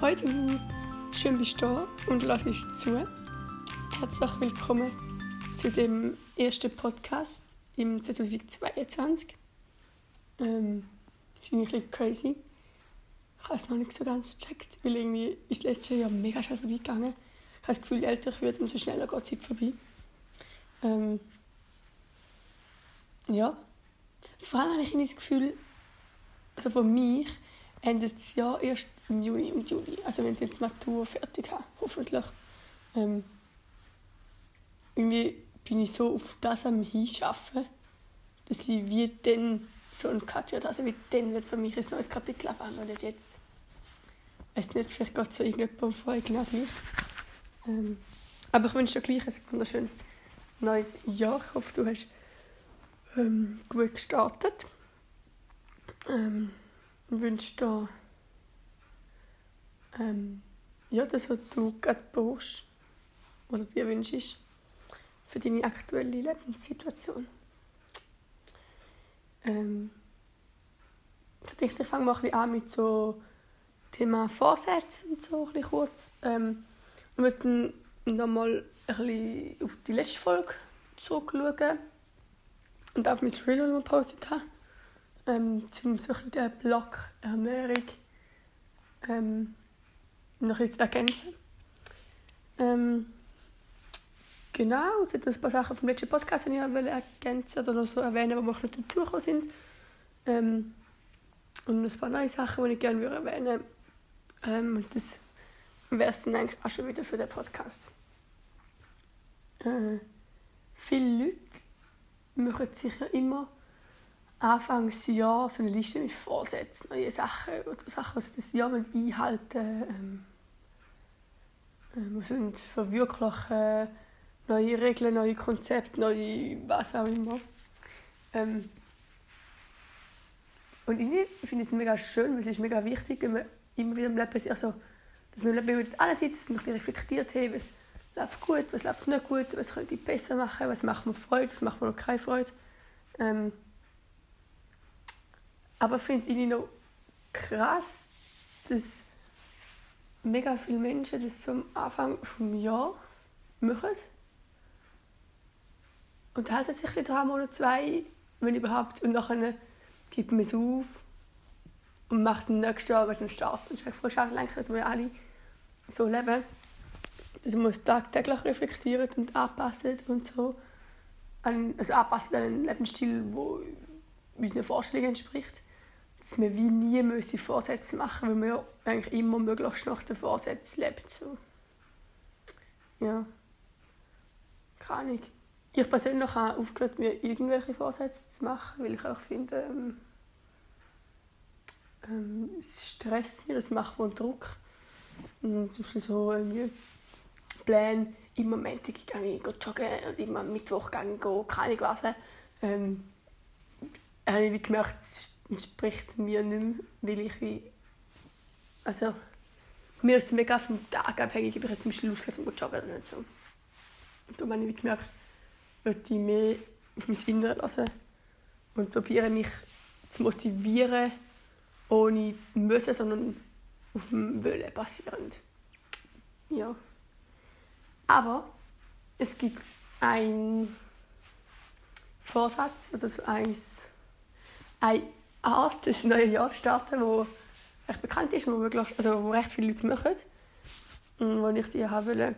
Du, schön bist du da und lass ich zu. Herzlich willkommen zu dem ersten Podcast im 2022. Ähm, ist ein bisschen crazy. Ich habe es noch nicht so ganz gecheckt, weil irgendwie ist das letzte Jahr mega schnell vorbeigegangen. Ich habe das Gefühl, je älter ich werde, umso schneller geht die Zeit vorbei. Ähm, ja. Vor allem habe ich das Gefühl, also von mir, endet das Jahr erst im Juni und Juli. Also wenn ich die Matur fertig habe, hoffentlich. Ähm, irgendwie bin ich so auf das am Hinschaffen, dass ich wie dann so ein Cut wird. Also wie dann wird für mich ein neues Kapitel anfangen und nicht jetzt. Es nicht, vielleicht geht so irgendjemand vorher genau gleich. Ähm, aber ich wünsche dir gleich ein wunderschönes neues Jahr. Ich hoffe, du hast ähm, gut gestartet. Ähm, wünsche dir ähm, ja, das, was du gerade brauchst oder dir wünschst für deine aktuelle Lebenssituation. Ähm, ich dachte, ich fange mal ein bisschen an mit so Thema Vorsätze und so ein bisschen kurz. Ähm, und möchte dann nochmal bisschen auf die letzte Folge zurückschauen und auf mein Reel, das ich gepostet habe ähm, um so ein den Block Ernährung ähm, noch zu ergänzen. Ähm, genau, es sind ein paar Sachen vom letzten Podcast, die ich ergänzen oder noch so erwähnen, die noch dazugekommen sind. Ähm, und ein paar neue Sachen, die ich gerne erwähnen würde. Ähm, das wäre es dann eigentlich auch schon wieder für den Podcast. Äh, viele Leute machen sich ja immer Anfangsjahr so eine Liste mit Vorsätzen, neue Sachen, Sachen, die das Jahr einhalten ähm, äh, Wir sind verwirklichen, neue Regeln, neue Konzepte, neue was auch immer. Ähm, und ich finde es mega schön, weil es ist mega wichtig, wenn man immer wieder im Leben sich also, dass man im Leben wieder alles sitzt und ein reflektiert, hey, was läuft gut, was läuft nicht gut, was könnte ich besser machen, was macht mir Freude, was macht mir noch keine Freude. Ähm, aber ich finde es noch krass, dass mega viele Menschen das am Anfang des Jahres machen. Und halten sich ein drei Monate, zwei, wenn überhaupt. Und dann gibt man es auf und macht den nächsten Jahr den Start. Und ist voll schade, dass wir alle so leben. Dass man es tagtäglich reflektieren und anpassen und so. Also anpassen an einen Lebensstil, der unseren Vorstellungen entspricht dass wir wie nie müssen Vorsätze machen müssen, weil man ja eigentlich immer möglichst nach den Vorsätzen lebt. So. Ja. Keine Ahnung. Ich persönlich habe aufgehört, mir irgendwelche Vorsätze zu machen, weil ich auch finde, ähm, ähm, es stresst mich, das macht mir Druck. Und zum Beispiel so irgendwie Pläne, immer Montag gehe ich joggen und immer Mittwoch gehe ich keine Ahnung was. Ähm, habe ich gemerkt, entspricht mir nicht mehr, weil ich wie... Also, mir ist es mega vom Tag abhängig, ob ich jetzt zum Schluss zum joggen oder nicht so. Und darum habe ich gemerkt, möchte ich mehr auf mein Innere lassen und probiere mich zu motivieren, ohne müssen, sondern auf dem Wollen basierend. Ja. Aber es gibt einen Vorsatz oder so eins, ein Art das neue Jahr starten, wo recht bekannt ist, wo, wirklich, also wo recht viele Leute machen. Und wo ich dir haben wollte,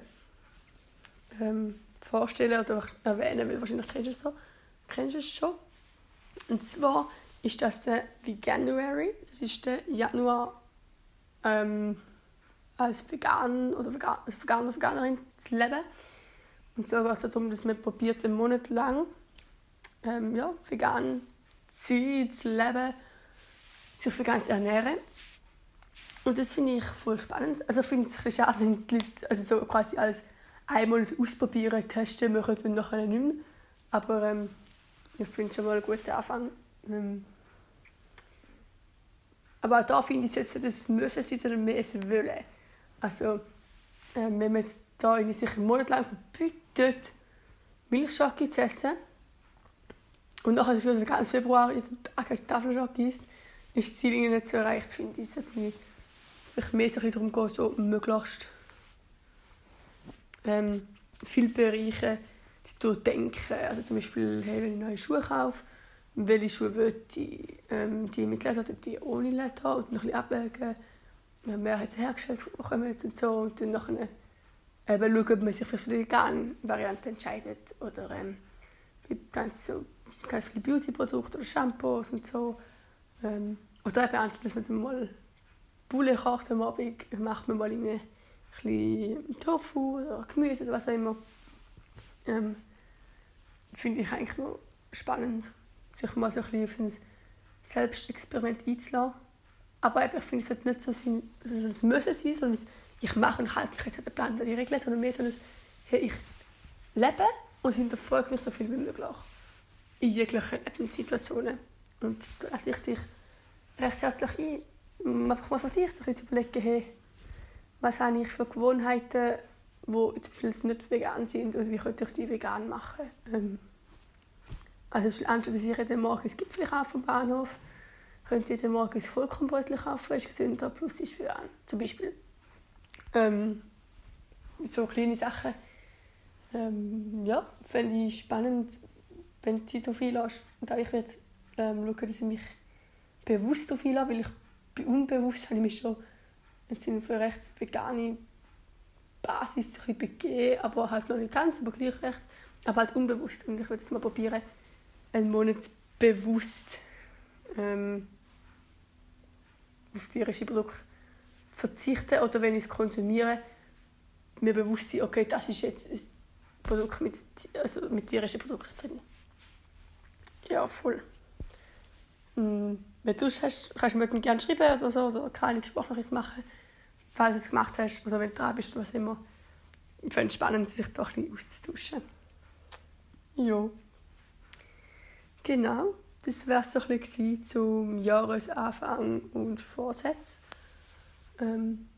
ähm, vorstellen oder erwähnen, weil wahrscheinlich kennst du es, so. kennst du es schon. Und zwar ist das der Veganuary, das ist der Januar ähm, als Vegan oder Vegan, als Veganer Veganerin zu leben. Und so geht es darum, dass man probiert, einen Monat lang ähm, ja, vegan Zeit, das Leben, sich vegan zu ernähren. Und das finde ich voll spannend. Also ich finde es schade, wenn die Leute also so quasi als einmal ausprobieren, testen machen und nachher nicht mehr. Aber ähm, ich finde es schon mal einen guten Anfang. Ähm, aber auch da finde ich jetzt, dass müssen sie, sondern mehr es wollen. Also, ähm, wenn man jetzt da sich einen Monat lang verbietet, Milchschocke zu essen, und nachher für den ganzen Februar jeden Tag eine Tafel isst, ist das Ziel nicht so erreicht, finde ich. Es sollte vielleicht mehr darum geht, so möglichst ähm, viele Bereiche zu durchdenken. Also zum Beispiel, hey, wenn ich neue Schuhe kaufe, welche Schuhe will ich, ähm, die mit Leder oder die ohne Leder und noch ein bisschen abwägen, wer hat sie hergestellt bekommen und so und dann nachher eben schauen, ob man sich für die veganen Variante entscheidet oder ähm, ganz, so, ganz viele Beauty-Produkte oder Shampoos und so. Ähm, oder eben einfach, dass man dann mal Bulle kocht am Abend, macht man mal ein bisschen Tofu oder Gemüse oder was auch immer. Ähm, Finde ich eigentlich noch spannend, sich mal so ein bisschen auf ein Selbstexperiment einzulassen. Aber eben, ich finde, es sollte nicht so sein, also es müssen sein, sondern ich mache und halte mich jetzt an den Plan, die Regeln, sondern mehr so ein, hey, ich lebe und hinterfrage mich so viel wie möglich in jeglichen Lebenssituationen. Und da lade ich dich recht herzlich ein, einfach mal für dich zu überlegen, hey, was habe ich für Gewohnheiten, die zum Beispiel nicht vegan sind und wie könnte ich die vegan machen. Ähm, also anstatt dass ich jeden Morgen ein Gipfel kaufe vom Bahnhof, könnte ich jeden Morgen ein Vollkornbrötchen kaufen, ist gesünder, plus ist vegan, zum Beispiel. Ähm, so kleine Sachen. Ähm, ja, fände ich spannend, wenn du Zeit auf einlässt. Und ich werde ähm, schauen, dass ich mich bewusst auf einlasse, weil ich bin unbewusst habe ich mich schon jetzt sind für recht vegane Basis begeben, aber halt noch nicht ganz, aber gleich recht. Aber halt unbewusst. Und ich würde es mal probieren, einen Monat bewusst ähm, auf tierische Produkte verzichten oder wenn ich es konsumiere, mir bewusst sein, okay, das ist jetzt ein Produkt mit, also mit tierischen Produkten drin. Ja, voll. Hm, wenn du hast, kannst du mir gerne schreiben oder so, oder keine Sprachnachricht machen, falls du es gemacht hast, oder wenn du dran bist, was immer. Ich finde es spannend, sich da ein bisschen auszutauschen. Ja. Genau, das wäre so ein bisschen zum Jahresanfang und Vorsatz. Ähm,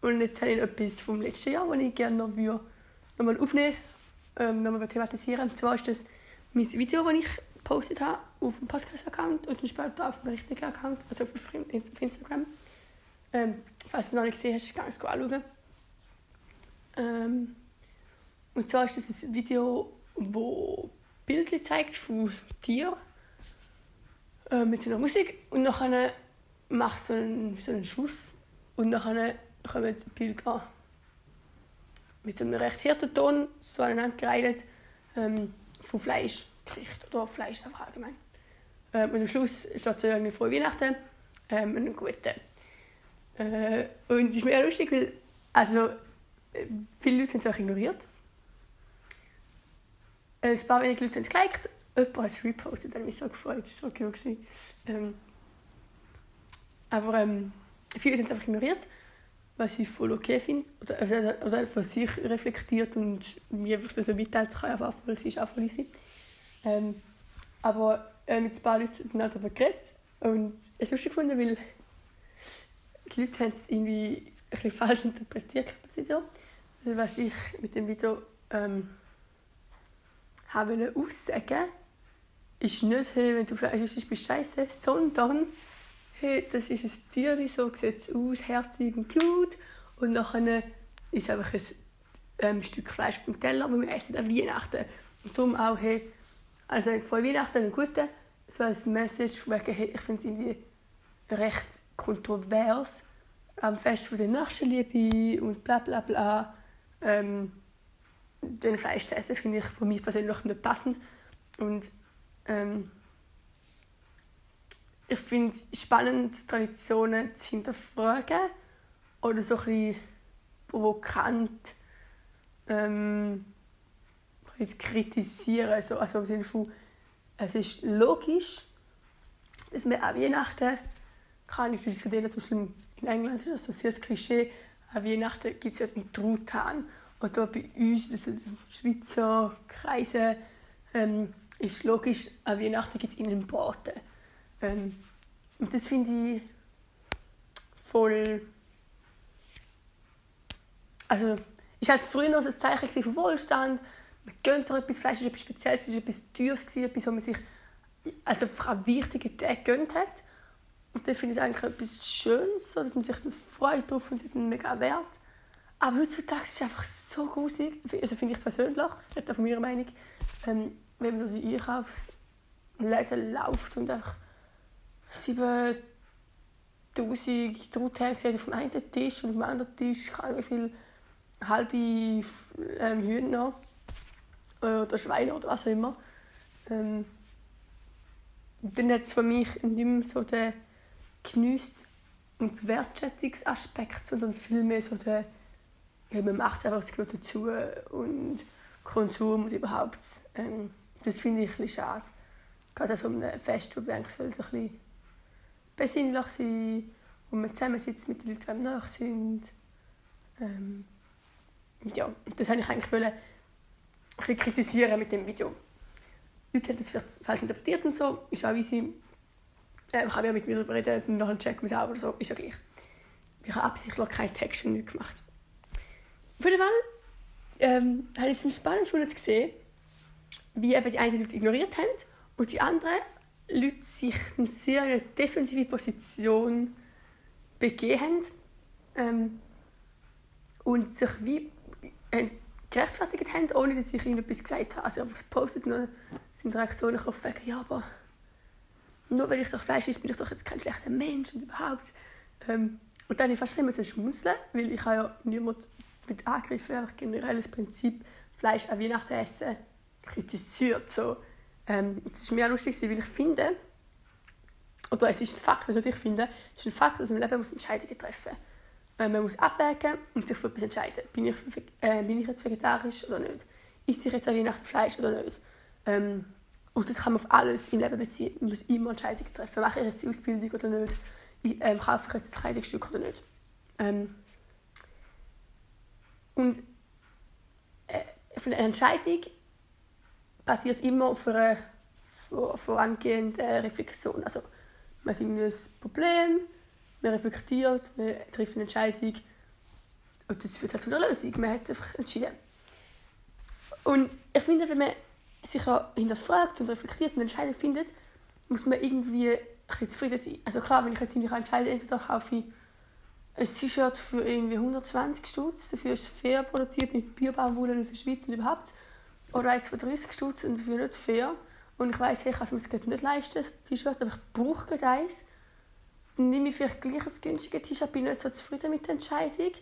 und jetzt habe ich etwas vom letzten Jahr, das ich gerne noch würde, nochmal aufnehmen ähm, nochmal thematisieren. Und zwar ist das mein Video, das ich gepostet habe auf dem Podcast-Account und dann später auf dem richtigen Account, also auf Instagram. Ähm, falls du es noch nicht gesehen hast, kannst du es anschauen. Ähm, und zwar ist das ein Video, das Bilder zeigt von Tieren äh, mit so einer Musik und nachher macht so einen, so einen Schuss und dann kommen die Bilder mit so einem recht harten Ton so aneinander gereiht ähm, von Fleischgericht oder Fleisch einfach allgemein. Ähm, und am Schluss steht so irgendwie frohe Weihnachten ähm, und einen guten. Äh, und es ist mega lustig, weil also, äh, viele Leute haben es auch ignoriert. Äh, ein paar wenige Leute haben es geliked, jemand hat es repostet, hat mich so gefreut, das war so cool. Ähm, aber ähm, viele haben es einfach ignoriert, was ich voll okay finde. Oder, oder, oder von sich reflektiert und mir einfach das so mitteilt, kann einfach voll, es ist auch voll easy. Ähm, aber äh, mit ein paar Leuten haben darüber geredet und es ist lustig gefunden, weil die Leute haben es irgendwie ein bisschen falsch interpretiert, das Video. Weil was ich mit dem Video ähm, habe aussagen ist nicht, hey, wenn du Fleisch isst, bist du scheiße, sondern hey, das ist ein Tier, so sieht es aus, herzig und cute. Und nachher ist einfach ein ähm, Stück Fleisch vom Teller, das wir essen an Weihnachten. Und darum auch, hey, also vor Weihnachten einen guten, so als Message, wegen, hey, ich finde es irgendwie recht kontrovers, am Fest von der Nächstenliebe und bla bla bla, ähm, den Fleisch zu essen, finde ich von mir persönlich nicht passend. Und ähm, ich finde es spannend, Traditionen zu hinterfragen oder so ein provokant ähm, zu kritisieren. Also, also im Sinne von, es ist logisch, dass wir an Weihnachten, kann ich diskutieren, zum Beispiel in England ist das so sehr das Klischee, an Weihnachten gibt es ja den Truthahn. Und da bei uns, also in Schweizer Kreisen, ähm, ist logisch, an Weihnachten gibt es ihnen Braten. Ähm, und das finde ich voll. Also, ist halt früher noch ein Zeichen von Wohlstand. Man gönnt doch etwas, Fleisch ist etwas Spezielles, es war etwas Teures, etwas, was man sich also vor allem wichtige Tage gönnt hat. Und dann finde ich es eigentlich etwas Schönes, so, dass man sich freut drauf und einen mega Wert. Aber heutzutage ist es einfach so gruselig, also finde ich persönlich, ich rede von meiner Meinung, ähm, wenn man durch die Einkaufsläden läuft und einfach 7000 Truthähne sieht auf dem einen Tisch und auf dem anderen Tisch kann wie viele halbe ähm, Hühner oder Schweine oder was auch immer. Ähm, dann hat es für mich nicht mehr so den Genuss und Wertschätzungsaspekt, sondern vielmehr so den, ja, man macht einfach, es gehört dazu und Konsum und überhaupt. Ähm, das finde ich ein bisschen schade. Gerade an so einem Fest, wo eigentlich soll so ein bisschen besinnlich sein, wo man zusammensitzt mit den Leuten, die nahe sind. Ähm, ja, das wollte ich eigentlich wollen, ein bisschen kritisieren mit dem Video. Leute haben das vielleicht falsch interpretiert und so, ist auch easy. Äh, ich habe ja mit mir darüber reden und nachher checken wir es auch oder so, ist ja gleich. Ich habe absichtlich keinen Text nicht gemacht. Auf jeden Fall ähm, habe ich es spannend zu sehen, wie eben die einen Leute ignoriert haben und die anderen Leute sich in sehr eine defensive Position begeben ähm, und sich wie äh, gerechtfertigt haben, ohne dass ich ihnen etwas gesagt habe. Also einfach postet und sind Reaktionen auf wegen, ja, aber nur weil ich doch Fleisch esse, bin ich doch jetzt kein schlechter Mensch und überhaupt. Ähm, und dann habe ich fast immer schmunzeln, weil ich habe ja niemand mit Angriffen einfach generell das Prinzip Fleisch an Weihnachten essen kritisiert. So. Ähm, das ist mir auch lustig, weil ich finde, oder es ist ein Fakt, was ich finde, es ist ein Fakt, dass man im Leben Entscheidungen treffen muss. Äh, man muss abwägen und sich für etwas entscheiden. Bin ich, äh, bin ich jetzt vegetarisch oder nicht? Isse ich jetzt an Weihnachten Fleisch oder nicht? Ähm, und das kann man auf alles im Leben beziehen. Man muss immer Entscheidungen treffen. Mache ich jetzt die Ausbildung oder nicht? Ich, ähm, kaufe ich jetzt das Kleidungsstück oder nicht? Ähm, und äh, eine Entscheidung basiert immer auf einer vorangehenden Reflexion. Also man hat ein Problem, man reflektiert, man trifft eine Entscheidung und das führt halt zu einer Lösung. Man hat einfach entschieden. Und ich finde, wenn man sich hinterfragt und reflektiert und eine Entscheidung findet, muss man irgendwie ein zufrieden sein. Also klar, wenn ich jetzt mich entscheide, entweder kaufe ich ein T-Shirt für irgendwie 120 Stutz, dafür ist es fair produziert mit Biobaumwolle aus der Schweiz und überhaupt, oder eins für 30 Stutz und dafür nicht fair. Und ich weiss, ich kann es mir nicht leisten, das T-Shirt, aber ich brauche gerade eins nehme ich vielleicht gleich ein günstiges T-Shirt, bin nicht so zufrieden mit der Entscheidung.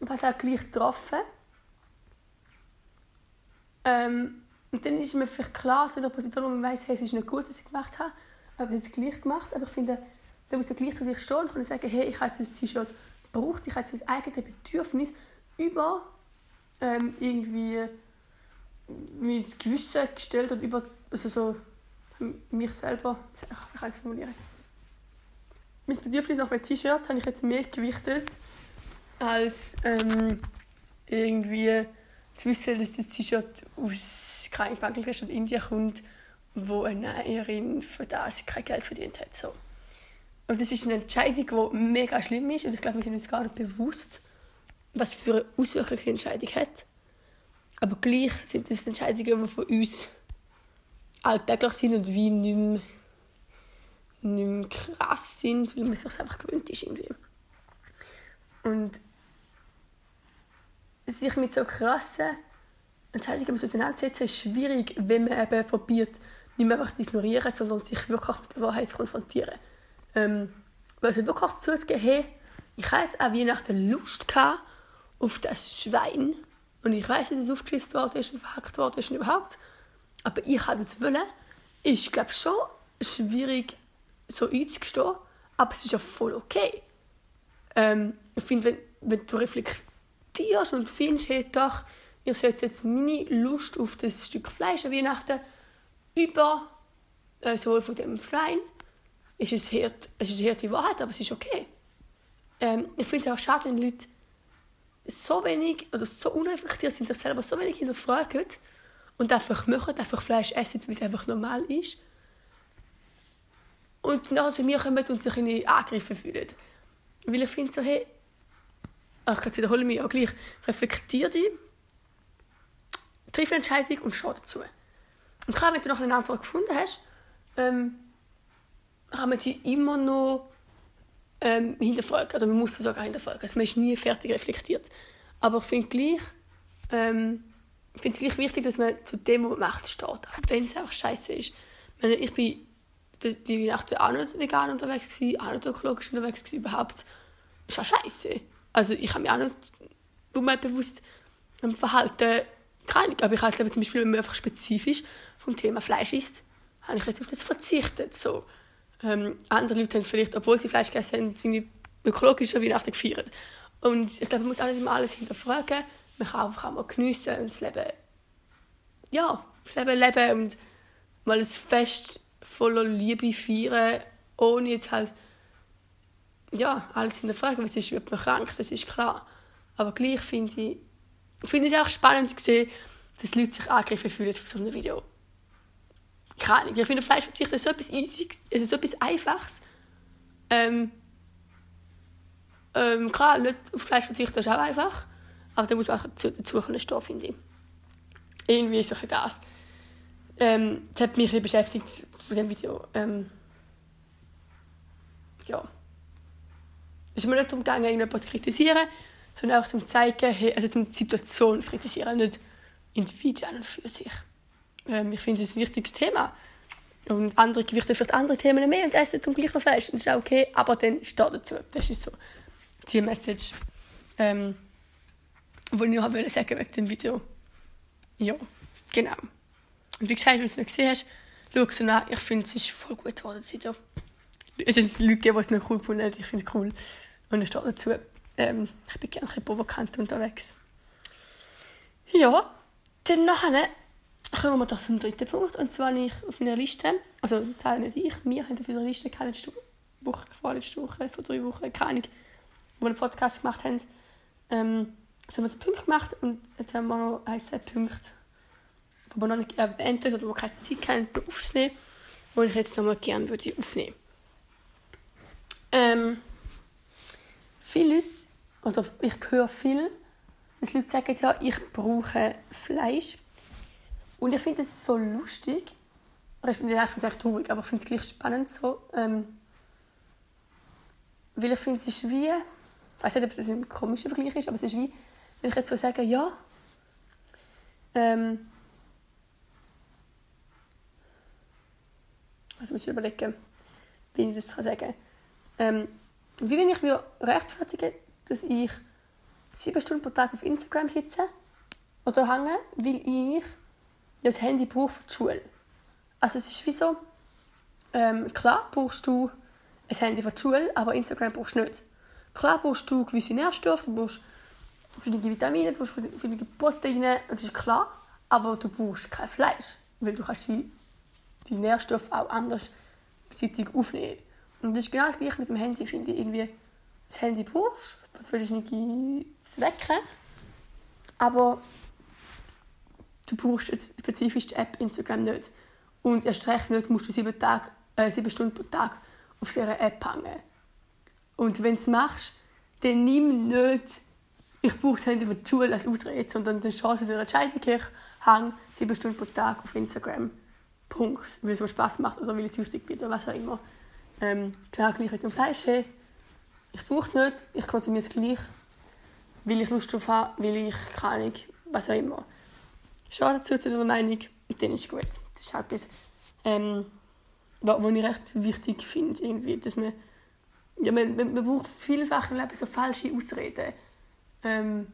Ich habe es auch gleich getroffen. Ähm, und dann ist mir vielleicht klar, so in der Position, wo man weiss, hey, es ist nicht gut, was ich gemacht habe, aber ich habe es gleich gemacht. Aber ich finde, da muss man gleich zu sich stehen und sagen, hey, ich habe jetzt ein T-Shirt gebraucht, ich habe jetzt mein eigenes Bedürfnis über ähm, irgendwie mein Gewissen gestellt und über also so mich selber, ich kann es formulieren mein Bedürfnis nach einem T-Shirt habe ich jetzt mehr gewichtet, als ähm, irgendwie zu wissen, dass das T-Shirt aus kein Bangladesch oder Indien kommt, wo eine Näherin für das kein Geld verdient hat. So. Und das ist eine Entscheidung, die mega schlimm ist und ich glaube, wir sind uns gar nicht bewusst, was für Auswirkungen die Entscheidung hat. Aber gleich sind das Entscheidungen, die für uns alltäglich sind und wie nicht mehr nicht mehr krass sind, weil man sich einfach gewöhnt ist irgendwie. Und sich mit so krassen Entscheidungen auseinandersetzen ist schwierig, wenn man eben probiert, nicht mehr einfach zu ignorieren, sondern sich wirklich mit der Wahrheit zu konfrontieren. Ähm, weil also wirklich zuzugeben, hey, ich habe jetzt auch Weihnachten Lust auf das Schwein und ich weiß, dass es aufgeschlitzt worden ist und verhackt worden ist und überhaupt, aber ich habe das wollen, ist, glaube schon schwierig so einzugestehen, aber es ist ja voll okay. Ähm, ich finde, wenn, wenn du reflektierst und findest, hey, doch, ich setze jetzt meine Lust auf das Stück Fleisch an Weihnachten über äh, sowohl von dem Schwein, ist es, hart, es ist eine harte Wahrheit, aber es ist okay. Ähm, ich finde es auch schade, wenn Leute so wenig oder so unreflektiert sind, dass selber so wenig hinterfragen und einfach machen, einfach Fleisch essen, weil es einfach normal ist und nachher zu mir kommen und sich in angegriffen fühlen. Weil ich finde so, hey, ach, jetzt wiederhole mich auch gleich, reflektiere dich, triff eine Entscheidung und schau dazu. Und klar, wenn du noch eine Antwort gefunden hast, ähm, kann man sie immer noch ähm, hinterfragen. Oder man muss sie sogar hinterfragen. Also man ist nie fertig reflektiert. Aber ich finde gleich, ähm, finde es gleich wichtig, dass man zu dem, was man macht, steht. Auch wenn es einfach scheiße ist. Ich, meine, ich bin die, die Weihnachten auch nicht vegan unterwegs gewesen, auch nicht ökologisch unterwegs gewesen, überhaupt. Das ist auch scheiße. Also ich habe mich auch nicht bewusst verhalten, keine aber ich halte zum Beispiel, wenn man einfach spezifisch vom Thema Fleisch isst, habe ich jetzt auf das verzichtet. So. Ähm, andere Leute haben vielleicht, obwohl sie Fleisch gegessen haben, irgendwie ökologische Weihnachten gefeiert. Und ich glaube, man muss auch nicht immer alles hinterfragen. Man kann einfach auch mal geniessen und das Leben, ja, das Leben leben und mal ein Fest voller Liebe feiern, ohne jetzt halt, ja, alles hinterfragen, weil sonst wird man krank, das ist klar. Aber gleich finde ich, finde ich auch spannend zu sehen, dass Leute sich angegriffen fühlen von so einem Video keine Ahnung, ich finde Fleischverzicht ist so etwas Easyes, also so etwas Einfaches. Ähm, ähm, klar, nicht auf Fleisch verzichten ist auch einfach, aber da muss man auch dazu, können stehen, finde ich. Irgendwie ist es das. Ähm, das hat mich ein beschäftigt von dem Video. Ähm, ja. Es ist mir nicht darum gegangen, irgendjemanden zu kritisieren, sondern auch zum zeigen, also zum die Situation zu kritisieren, nicht Individuen und für sich. Ähm, ich finde es ein wichtiges Thema. Und andere gewichten vielleicht andere Themen mehr und essen zum gleich noch Fleisch. Das ist auch okay, aber dann steht dazu. Das ist so die Message, ähm, die ich noch wollte wegen dem Video. Ja, genau. Und wie gesagt, wenn du es nicht gesehen hast, schau es an. Ich finde, es ist voll gut geworden, das Video. Es sind Leute, die es nicht cool gefunden Ich finde es cool. Und ich stehe dazu. Ähm, ich bin gerne ein bisschen provokant unterwegs. Ja, dann nachher kommen wir doch zum dritten Punkt. Und zwar ich auf meiner Liste, also Teil nicht ich, wir haben auf unserer Liste keine letzte Woche, vorletzte Woche, vor drei Wochen, keine Ahnung, wo wir einen Podcast gemacht haben, ähm, haben wir so Punkte gemacht und jetzt haben wir noch ein, zwei Punkte, wir noch nicht erwähnt haben oder wo keine Zeit haben, aufzunehmen, die ich jetzt nochmal gerne würde aufnehmen. Ähm, Viele Leute, oder ich höre viel, dass Leute sagen, ja, ich brauche Fleisch und ich finde es so lustig, ich finde es echt traurig, aber ich finde es gleich spannend so, ähm, weil ich finde, es ist wie, ich weiß nicht, ob das ein komischer Vergleich ist, aber es ist wie, wenn ich jetzt so sage, ja, ähm, also muss ich überlegen, wie ich das sagen kann. Ähm, wie wenn ich mir rechtfertige, dass ich sieben Stunden pro Tag auf Instagram sitze oder hänge, weil ich das Handy braucht für die Schule. Also es ist wie so, ähm, klar brauchst du ein Handy für die Schule, aber Instagram brauchst du nicht. Klar brauchst du gewisse Nährstoffe, du brauchst verschiedene Vitamine, du brauchst verschiedene Proteine, das ist klar, aber du brauchst kein Fleisch, weil du kannst die, die Nährstoffe auch anders beseitig aufnehmen. Und das ist genau das gleiche mit dem Handy, finde ich. Irgendwie, das Handy brauchst für verschiedene Zwecke, aber du brauchst jetzt spezifisch die App Instagram nicht. Und erst recht nicht musst du sieben, Tag, äh, sieben Stunden pro Tag auf dieser App hängen. Und wenn du es machst, dann nimm nicht, ich brauche das Handy für die Schule als Ausrede, sondern dann schaust du dir Entscheidung, ich hänge sieben Stunden pro Tag auf Instagram. Punkt. Weil es mir Spaß macht oder weil ich süchtig bin oder was auch immer. Ähm, klar, gleich mit dem Fleisch. Hey, ich brauche es nicht, ich konsumiere es gleich, weil ich Lust drauf habe, weil ich keine Ahnung, was auch immer schade dazu zu deiner Meinung und dann ist gut. Das ist etwas, ähm, was ich recht wichtig finde, irgendwie, dass man, ja, man, man, man braucht vielfach im Leben so falsche Ausreden. Ähm,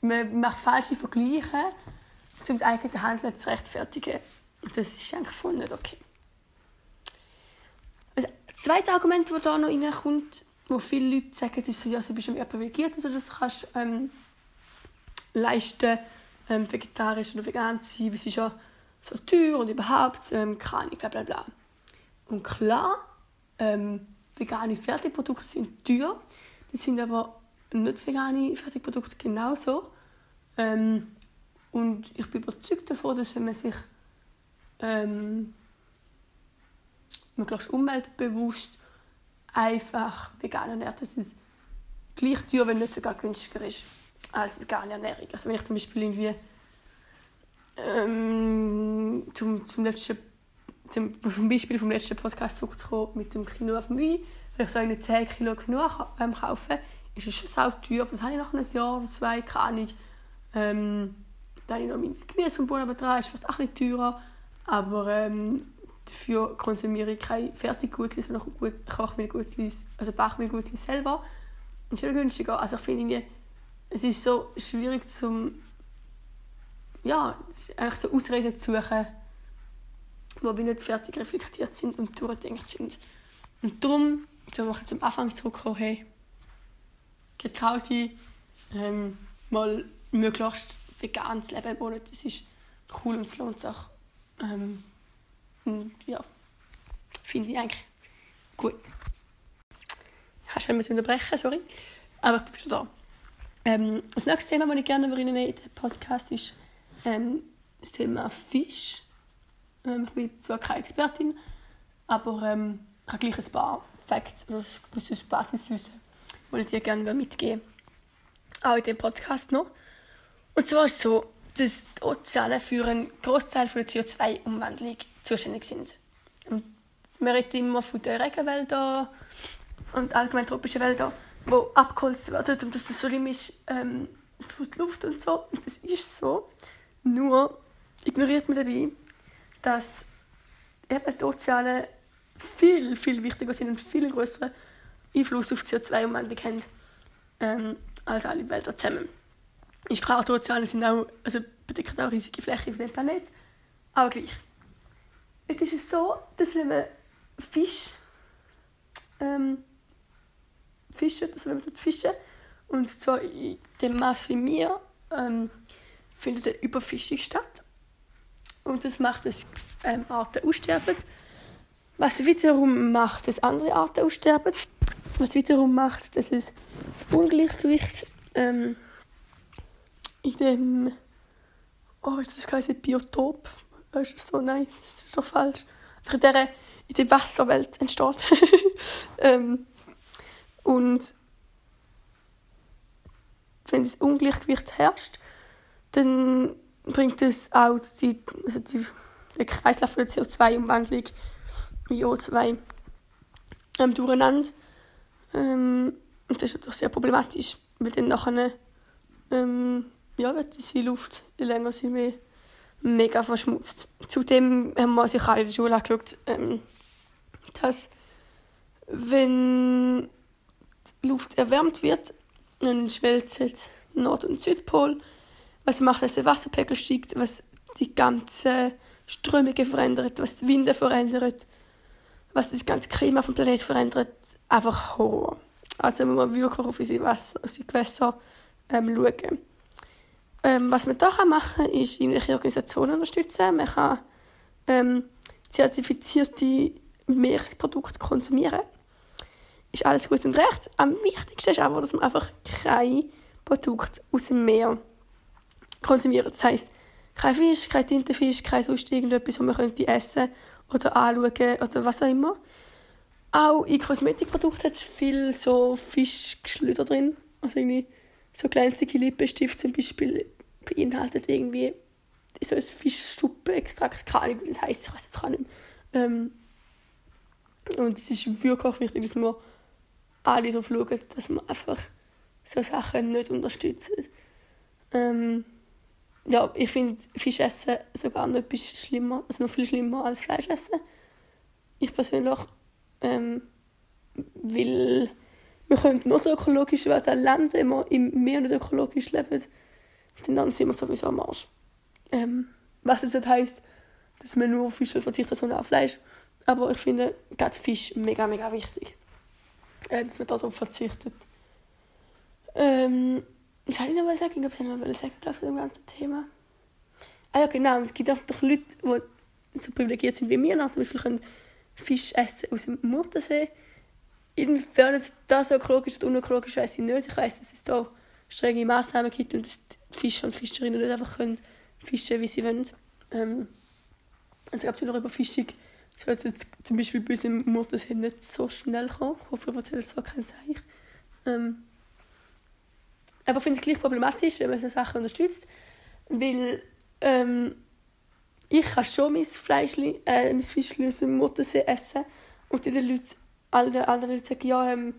man macht falsche Vergleiche, um das eigene Handeln zu rechtfertigen. Und das ist eigentlich voll nicht okay. Das zweite Argument, das da noch reinkommt, wo viele Leute sagen, ist so, ja, du bist privilegiert, oder das kannst ähm, leisten, ähm, vegetarisch oder vegan zu sein, weil es ist ja so teuer und überhaupt, ähm, keine bla bla bla. Und klar, ähm, vegane Fertigprodukte sind teuer, die sind aber nicht vegane Fertigprodukte genauso. Ähm, und ich bin überzeugt davon, dass wenn man sich ähm, möglichst umweltbewusst einfach vegan ernährt, dass es gleich teuer, wenn nicht sogar günstiger ist als vegane Ernährung. Also wenn ich zum Beispiel irgendwie ähm, zum, zum letzten zum, Beispiel vom letzten Podcast zurückzukommen mit dem Kino auf dem Wein, wenn ich so eine 10 Kilo genug ähm, kaufe, ist es schon sau teuer. Das habe ich nach einem Jahr oder zwei, keine Ahnung. Ähm, dann habe ich noch mein Gemüse vom Boden dran, ist vielleicht auch bisschen teurer. Aber ähm, dafür konsumiere ich keine Fertiggutlis, sondern koche mir Gutlis, also backe mir Gutlis selber. Und viel günstiger. Also ich finde, es ist so schwierig zum ja, eigentlich so Ausreden zu suchen, die nicht fertig reflektiert sind und durchgedacht sind. Und darum, um zum Anfang zurückkommen, hey, gekaute, ähm, mal möglichst vegan zu leben im Monat, das ist cool und es lohnt sich. Ähm, und ja, finde ich eigentlich gut. Ich habe schon unterbrechen, sorry. Aber ich bin wieder da. Ähm, das nächste Thema, das ich gerne über Ihnen in den Podcast ist ähm, das Thema Fisch. Ähm, ich bin zwar keine Expertin, aber ähm, ich habe gleich ein paar Facts oder gewisses Basiswissen, die ich dir gerne mitgeben Auch in diesem Podcast noch. Und zwar ist es so, dass die Ozeane für einen Großteil der CO2-Umwandlung zuständig sind. Man redet immer von den Regenwäldern und allgemein tropischen Wäldern, die abgeholzt werden und dass das so schlimm ist ähm, für die Luft und so. Und das ist so. Nur ignoriert man dabei, dass eben die Ozeane viel, viel wichtiger sind und viel größeren Einfluss auf die CO2-Umwandlung haben ähm, als alle Wälder zusammen. Ist klar, die Ozeane sind auch, also bedecken auch riesige Flächen auf dem Planeten, aber gleich. Es ist so, dass wenn man Fisch ähm, fischen, also wenn man fischen und zwar in dem Maß wie wir, ähm, findet eine Überfischung statt. Und das macht, dass ähm, Arten aussterben. Was wiederum macht, dass andere Arten aussterben. Was wiederum macht, dass es Ungleichgewicht ähm, in dem oh, das heißt Biotop? Ist das so? Nein, das ist doch falsch. in der, in der Wasserwelt entsteht. ähm, und wenn das Ungleichgewicht herrscht, dann bringt es auch die, also die, den Kreislauf der CO2-Umwandlung in O2 ähm, durcheinander. Ähm, und das ist natürlich sehr problematisch, weil dann nachher ähm, ja, wird die Luft, je länger sie mehr, mega verschmutzt. Zudem haben wir sich alle in der Schule angeschaut, ähm, dass wenn die Luft erwärmt wird, dann schmelzt Nord- und Südpol was macht, dass der Wasserpegel steigt, was die ganzen Strömungen verändert, was die Winde verändert, was das ganze Klima vom Planeten verändert. Einfach Horror. Also muss man wirklich auf unsere, Wasser, unsere Gewässer ähm, schauen. Ähm, was man da machen kann, ist irgendwelche Organisationen unterstützen. Man kann ähm, zertifizierte Meeresprodukte konsumieren. Ist alles gut und recht. Am wichtigsten ist aber, dass man einfach kein Produkt aus dem Meer konsumieren. Das heisst, kein Fisch, kein Tintenfisch, kein sonst irgendetwas, was man könnte essen oder anschauen oder was auch immer. Auch in Kosmetikprodukten hat es viel so Fischgeschlüder drin. Also irgendwie so glänzige Lippenstift zum Beispiel beinhaltet irgendwie so ein Fischstuppenextrakt. Keine Ahnung, wie das heisst, ich weiß es gar nicht. Ähm, und es ist wirklich wichtig, dass wir alle darauf schauen, dass wir einfach so Sachen nicht unterstützen. Ähm, ja, ich finde Fisch essen sogar noch etwas schlimmer, also noch viel schlimmer als Fleisch essen. Ich persönlich, ähm, weil wir können nur ökologisch werden wenn wir im Meer nicht ökologisch leben, dann sind wir sowieso am Arsch. Ähm, was das nicht heisst, dass man nur auf Fisch verzichtet, sondern auf Fleisch. Aber ich finde gerade Fisch mega, mega wichtig, dass man darauf verzichtet. Ähm, was soll ich noch sagen? Ich glaube, ich noch sagen zu dem ganzen Thema. Ah ja, genau. Es gibt auch Leute, die so privilegiert sind wie wir. Zum Beispiel können Fisch essen aus dem Muttersee. Inwiefern das ökologisch oder unökologisch weiß ich nicht. Ich weiß, dass es da strenge Massnahmen gibt und dass die Fischer und Fischerinnen nicht einfach können fischen, wie sie wollen. Ähm, und es gab noch über Es wird jetzt zum Beispiel bei uns im Muttersee nicht so schnell kommen. Ich hoffe, ich erzähle es so kein Zeichen. Ähm, aber ich finde es gleich problematisch, wenn man so Sachen unterstützt, weil ähm, ich kann schon mein Fleischli, äh, mein Fischli aus dem Muttersee essen und die Leute, alle anderen Leute sagen, ja, ähm,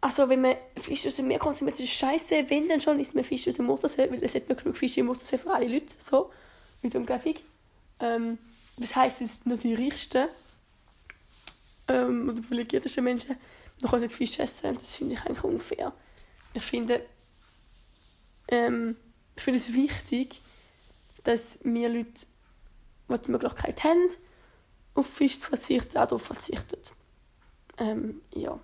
also wenn man Fisch aus dem Meer konsumiert, ist das scheiße. Wenn dann schon, isst man Fisch aus dem Muttersee, weil es hat nicht genug Fisch im Muttersee für alle Leute, so, mit der Umgebung. Ähm, das heisst, es sind nur die reichsten ähm, oder privilegiertesten Menschen noch können Fisch essen. Das finde ich eigentlich unfair. Ich finde, ähm, ich finde es wichtig, dass wir Leute, die die Möglichkeit haben, auf Fisch zu verzichten, auch darauf verzichten. Ähm, ja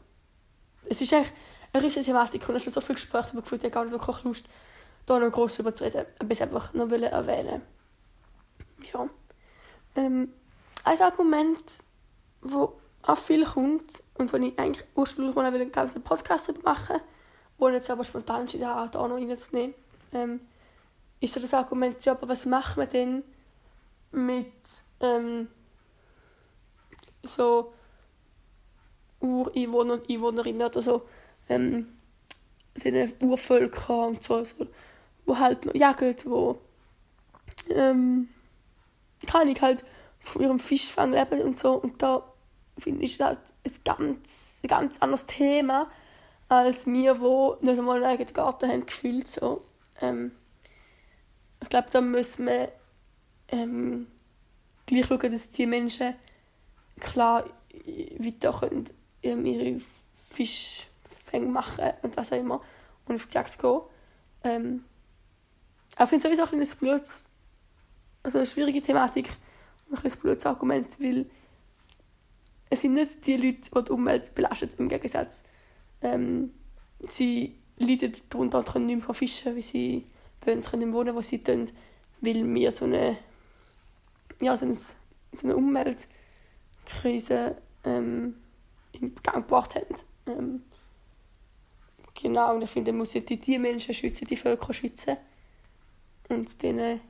es ist eigentlich eine riesige Thematik und ich habe schon so viel Gespräche darüber geführt, ich habe gar nicht wirklich Lust, da noch groß darüber zu reden, aber es einfach noch erwähnen Ja. Ähm, ein Argument, das auch viel kommt und wo ich eigentlich ursprünglich will, einen ganzen Podcast machen wo ich jetzt aber spontan entschieden habe, da noch reinzunehmen, ähm, ist so das Argument, ja, aber was machen wir denn mit ähm, so Ureinwohner und Einwohnerinnen oder so, ähm, diese Urvölker und so, so wo halt noch jagen, wo ähm, kann ich halt von ihrem Fischfang leben und so und da finde ich halt ein ganz, ein ganz anderes Thema als wir, wo nicht einmal einen eigenen Garten haben, gefühlt so. Ähm, ich glaube, da müssen wir ähm, gleich schauen, dass die Menschen klar weiter können ähm, ihre Fischfänge machen und was auch immer und auf die Jagd gehen. Ähm, ich finde sowieso ein blödes, also eine schwierige Thematik und ein blödes Argument, weil es sind nicht die Leute, die die Umwelt belasten, im Gegensatz. Ähm, sie leiden darunter und können nicht mehr fischen, wie sie wollen, können nicht wohnen, wo sie wollen, weil wir so eine, ja, so eine, so eine Umweltkrise ähm, in Gang gebracht haben. Ähm, genau, und ich finde, man muss die Menschen schützen, die Völker schützen und denen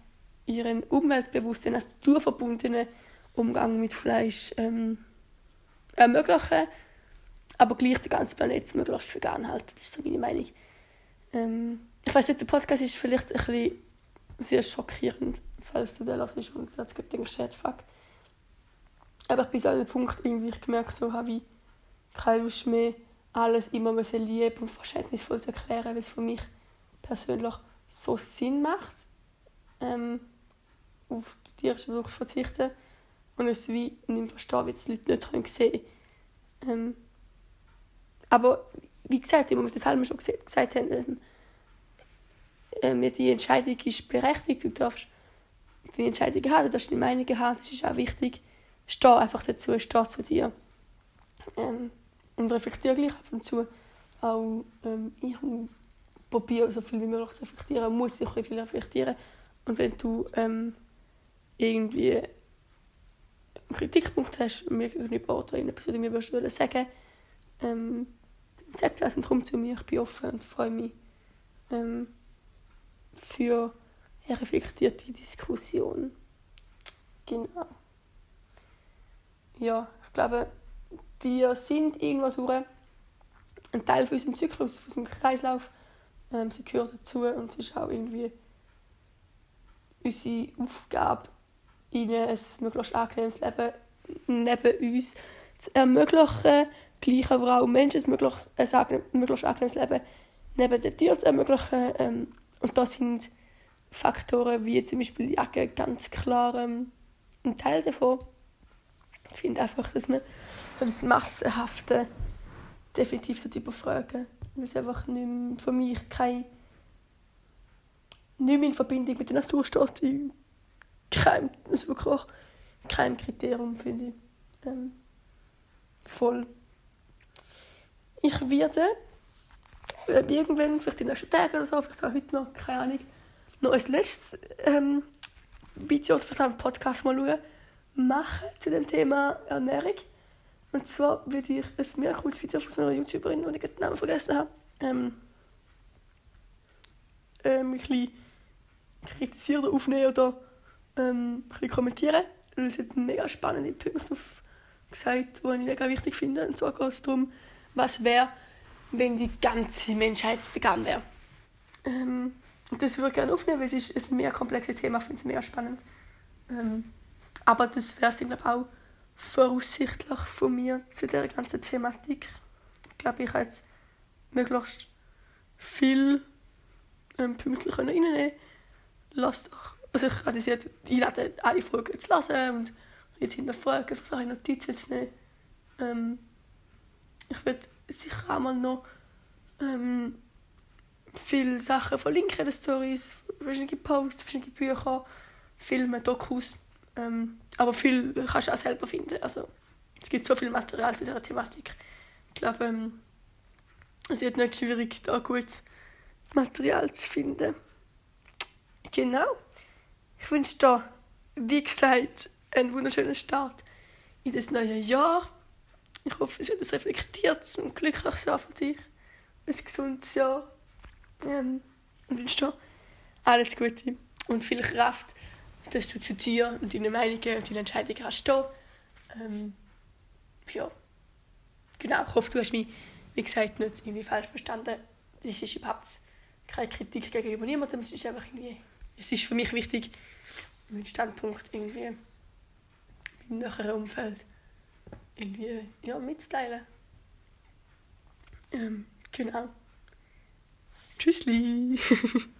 ihren umweltbewussten, naturverbundenen Umgang mit Fleisch ähm, ermöglichen, aber gleich den ganzen Planeten möglichst vegan halten. Das ist so meine Meinung. Ähm, ich weiß nicht, der Podcast ist vielleicht ein bisschen sehr schockierend, falls du den hörst und jetzt denkst, fuck. Aber ich bin an einem Punkt, irgendwie, ich gemerkt so habe, wie keine Lust mehr, alles immer lieb und verständnisvoll zu erklären, weil es für mich persönlich so Sinn macht, ähm, auf die tierische Produkte verzichten und es wie nicht verstehe, wie die Leute nicht sehen können. Ähm, aber wie gesagt, wie wir das Halme schon gesagt haben, ähm, äh, die Entscheidung ist berechtigt, du darfst die Entscheidung haben, du darfst die Meinung haben, das ist auch wichtig. Steh einfach dazu, steh zu dir. Ähm, und reflektiere gleich ab und zu auch ähm, ich probiere so viel wie möglich zu reflektieren, muss ich viel reflektieren. Und wenn du ähm, irgendwie einen Kritikpunkt hast, mir gegenüber oder irgendetwas, was du mir würdest sagen ähm, dann sag das und komm zu mir, ich bin offen und freue mich ähm, für eine reflektierte Diskussion. Genau. Ja, ich glaube, die sind irgendwo durch ein Teil von unserem Zyklus, von unserem Kreislauf. Ähm, sie gehören dazu und es ist auch irgendwie unsere Aufgabe, ihnen ein möglichst angenehmes Leben neben uns zu ermöglichen, gleich aber auch Menschen ein möglichst, ein möglichst angenehmes Leben neben den Tieren zu ermöglichen. Ähm, und da sind Faktoren wie zum Beispiel die Jacke ganz klar ähm, ein Teil davon. Ich finde einfach, dass man so das Massenhafte definitiv überfragen. Weil es einfach nicht mehr, für mich kein, nicht mehr in Verbindung mit der Natur steht. Wie kein, also wirklich kein Kriterium, finde ich. Ähm, voll. Ich werde äh, irgendwann, vielleicht in den nächsten Tagen oder so, vielleicht auch heute noch, keine Ahnung, noch ein letztes ähm, Video oder vielleicht einen Podcast mal schauen, machen zu dem Thema Ernährung. Und zwar würde ich ein mega cooles Video von einer YouTuberin, die ich den Namen vergessen habe, ähm, ähm, ein bisschen kritisieren oder aufnehmen oder ähm, ein kommentieren. Und es hat mega spannende Punkte gesagt, die ich mega wichtig finde. Und zwar geht es darum, was wäre, wenn die ganze Menschheit vegan wäre. Ähm, das würde ich gerne aufnehmen, weil es ist ein mega komplexes Thema, ich finde es mega spannend. Ähm, aber das wäre es, auch voraussichtlich von mir zu der ganzen Thematik. Ich glaube, ich habe jetzt möglichst viel ähm, pünktlich reinnehmen Lasst doch, also ich hatte sie einladen, alle Folgen zu lesen und jetzt hinterfragen, versuche Notizen zu nehmen. Ähm, ich werde sicher auch mal noch ähm, viele Sachen verlinken in den Stories, verschiedene Posts, verschiedene Bücher, Filme, Dokus. Ähm, aber viel kannst du auch selber finden. Also, es gibt so viel Material zu dieser Thematik. Ich glaube, ähm, es wird nicht schwierig, da gutes Material zu finden. Genau. Ich wünsche dir, wie gesagt, einen wunderschönen Start in das neue Jahr. Ich hoffe, es wird ein reflektiertes und glückliches Jahr für dich. Ein gesundes Jahr. Ähm, und wünsche dir alles Gute und viel Kraft, dass du zu dir und deinen Meinungen und deinen Entscheidungen kannst stehen. Ähm, ja, genau. Ich hoffe, du hast mich, wie gesagt, nicht irgendwie falsch verstanden. Das ist überhaupt keine Kritik gegenüber niemandem. Es ist einfach irgendwie, es ist für mich wichtig, meinen Standpunkt irgendwie im näheren Umfeld irgendwie ja, mitzuteilen. Ähm, genau. Tschüssli!